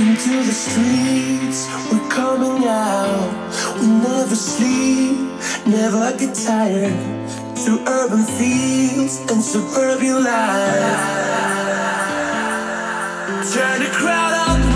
Into the streets, we're coming out. We never sleep, never get tired. Through urban fields and suburban life. Turn the crowd up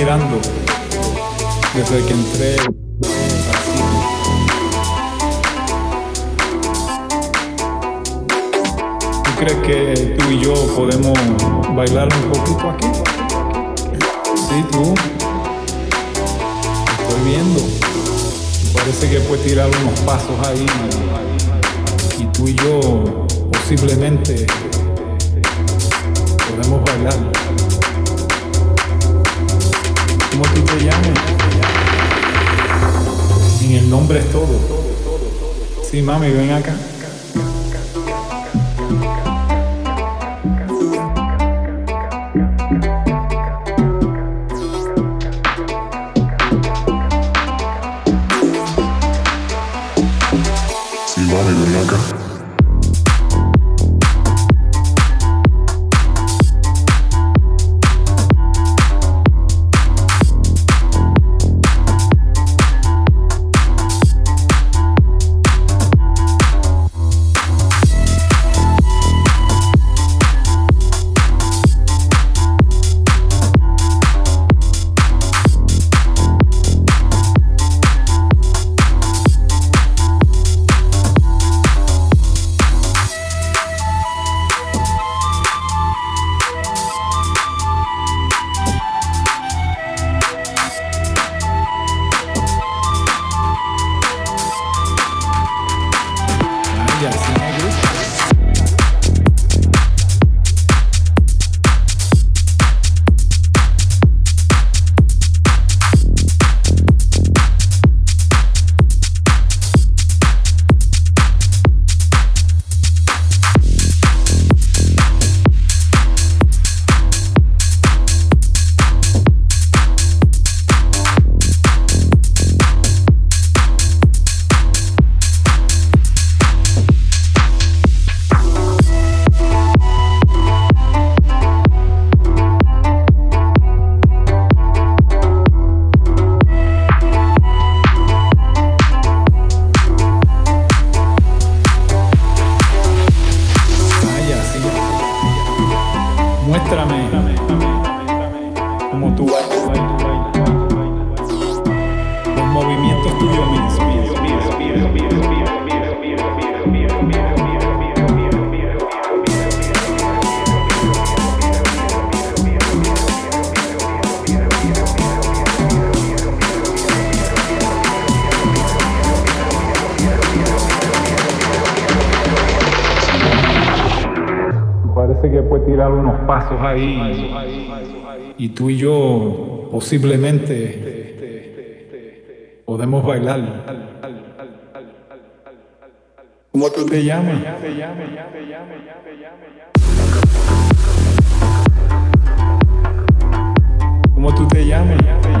mirando desde que entré ¿Tú crees que tú y yo podemos bailar un poquito aquí? Sí, tú. Estoy viendo. Parece que puedes tirar unos pasos ahí. Y tú y yo posiblemente podemos bailar. nombre es todo. Sí, mami, ven acá. dar unos pasos ahí y tú y yo posiblemente podemos bailar. ¿Cómo tú te llamas? ¿Cómo tú te llamas?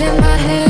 in my head.